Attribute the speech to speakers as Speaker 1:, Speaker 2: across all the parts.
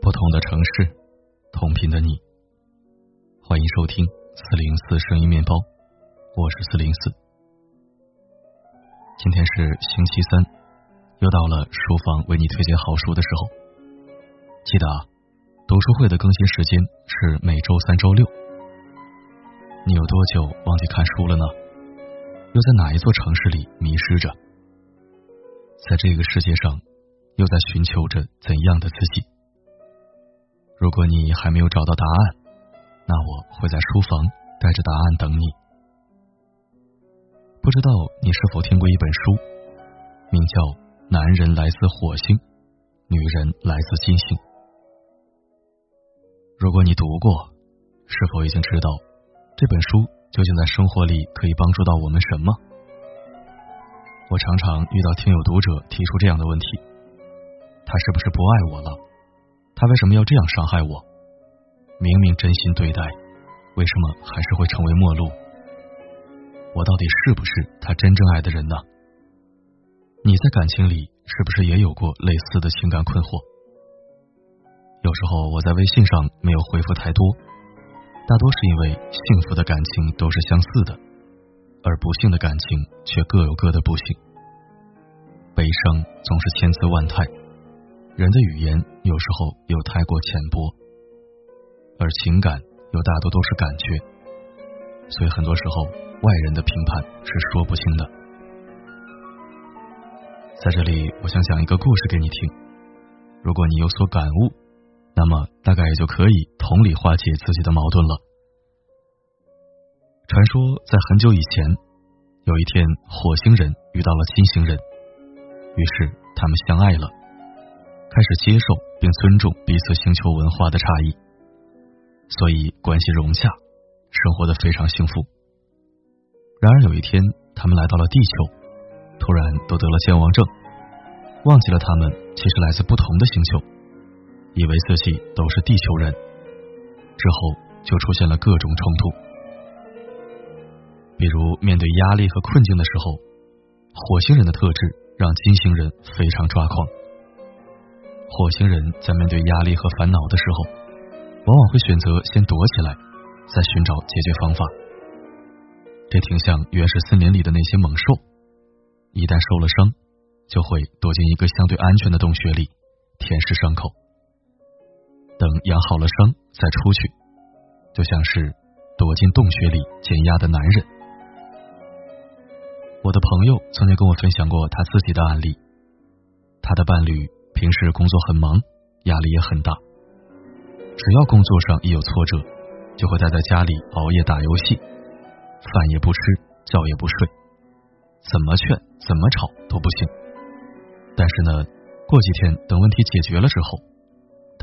Speaker 1: 不同的城市，同频的你，欢迎收听四零四声音面包，我是四零四。今天是星期三，又到了书房为你推荐好书的时候。记得啊，读书会的更新时间是每周三、周六。你有多久忘记看书了呢？又在哪一座城市里迷失着？在这个世界上，又在寻求着怎样的自己？如果你还没有找到答案，那我会在书房带着答案等你。不知道你是否听过一本书，名叫《男人来自火星，女人来自金星》。如果你读过，是否已经知道这本书究竟在生活里可以帮助到我们什么？我常常遇到听友读者提出这样的问题：他是不是不爱我了？他为什么要这样伤害我？明明真心对待，为什么还是会成为陌路？我到底是不是他真正爱的人呢？你在感情里是不是也有过类似的情感困惑？有时候我在微信上没有回复太多，大多是因为幸福的感情都是相似的，而不幸的感情却各有各的不幸。悲伤总是千姿万态。人的语言有时候又太过浅薄，而情感又大多都是感觉，所以很多时候外人的评判是说不清的。在这里，我想讲一个故事给你听。如果你有所感悟，那么大概也就可以同理化解自己的矛盾了。传说在很久以前，有一天火星人遇到了金星人，于是他们相爱了。开始接受并尊重彼此星球文化的差异，所以关系融洽，生活的非常幸福。然而有一天，他们来到了地球，突然都得了健忘症，忘记了他们其实来自不同的星球，以为自己都是地球人。之后就出现了各种冲突，比如面对压力和困境的时候，火星人的特质让金星人非常抓狂。火星人在面对压力和烦恼的时候，往往会选择先躲起来，再寻找解决方法。这挺像原始森林里的那些猛兽，一旦受了伤，就会躲进一个相对安全的洞穴里，舔舐伤口。等养好了伤再出去，就像是躲进洞穴里减压的男人。我的朋友曾经跟我分享过他自己的案例，他的伴侣。平时工作很忙，压力也很大。只要工作上一有挫折，就会待在家里熬夜打游戏，饭也不吃，觉也不睡，怎么劝怎么吵都不行。但是呢，过几天等问题解决了之后，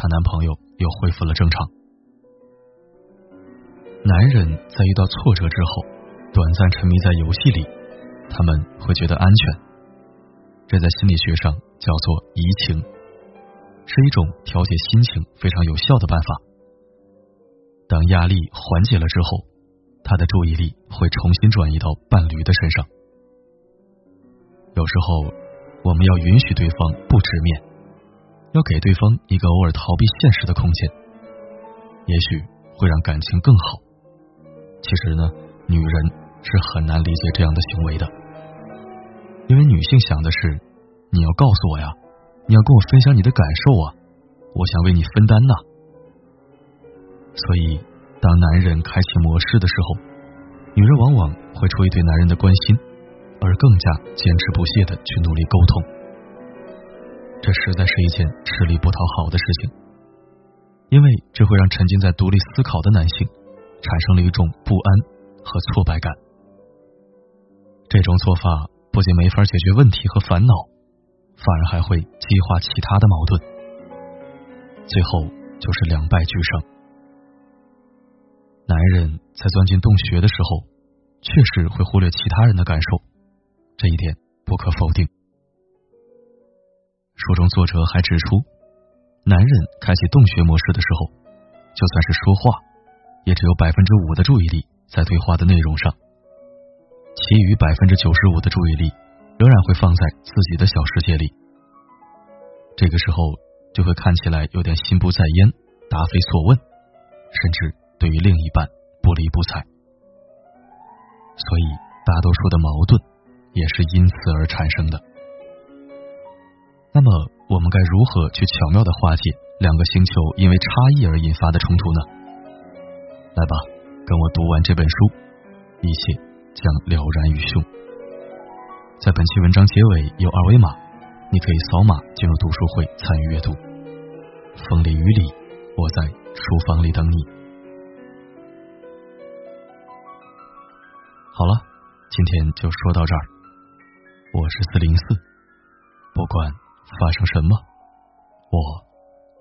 Speaker 1: 她男朋友又恢复了正常。男人在遇到挫折之后，短暂沉迷在游戏里，他们会觉得安全。这在心理学上叫做移情，是一种调节心情非常有效的办法。当压力缓解了之后，他的注意力会重新转移到伴侣的身上。有时候，我们要允许对方不直面，要给对方一个偶尔逃避现实的空间，也许会让感情更好。其实呢，女人是很难理解这样的行为的。因为女性想的是，你要告诉我呀，你要跟我分享你的感受啊，我想为你分担呐。所以，当男人开启模式的时候，女人往往会出于对男人的关心，而更加坚持不懈的去努力沟通。这实在是一件吃力不讨好的事情，因为这会让沉浸在独立思考的男性产生了一种不安和挫败感。这种做法。不仅没法解决问题和烦恼，反而还会激化其他的矛盾，最后就是两败俱伤。男人在钻进洞穴的时候，确实会忽略其他人的感受，这一点不可否定。书中作者还指出，男人开启洞穴模式的时候，就算是说话，也只有百分之五的注意力在对话的内容上，其余百分之九十五的注意力仍然会放在自己的小世界里。这个时候就会看起来有点心不在焉、答非所问，甚至对于另一半不理不睬。所以，大多数的矛盾也是因此而产生的。那么，我们该如何去巧妙的化解两个星球因为差异而引发的冲突呢？来吧，跟我读完这本书，一切将了然于胸。在本期文章结尾有二维码，你可以扫码进入读书会参与阅读。风里雨里，我在书房里等你。好了，今天就说到这儿。我是四零四，不管发生什么，我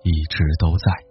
Speaker 1: 一直都在。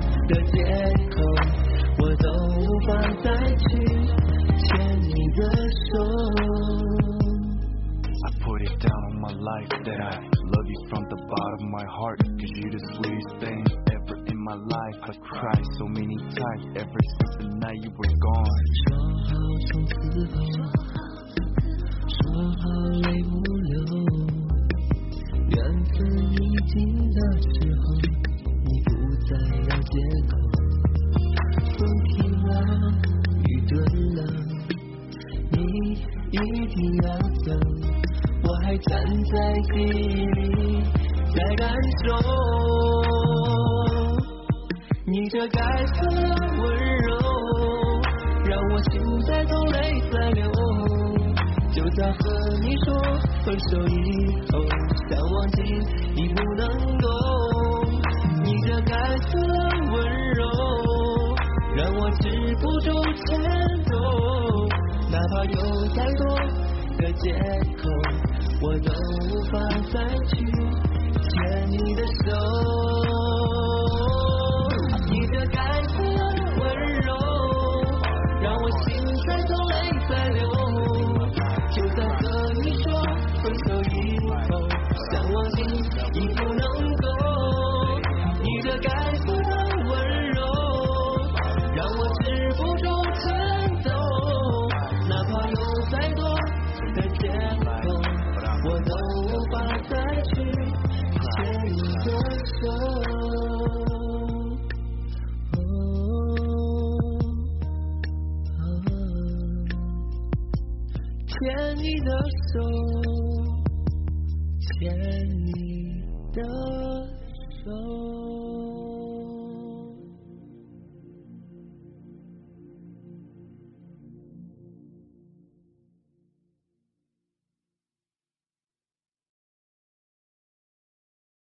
Speaker 2: 的街在感受你这该死的温柔，让我心在痛，泪在流。就在和你说分手以后，想忘记已不能够，你这该死的温柔，让我止不住颤抖。哪怕有再多的借口，我都无法再去牵你的手。牵你的手。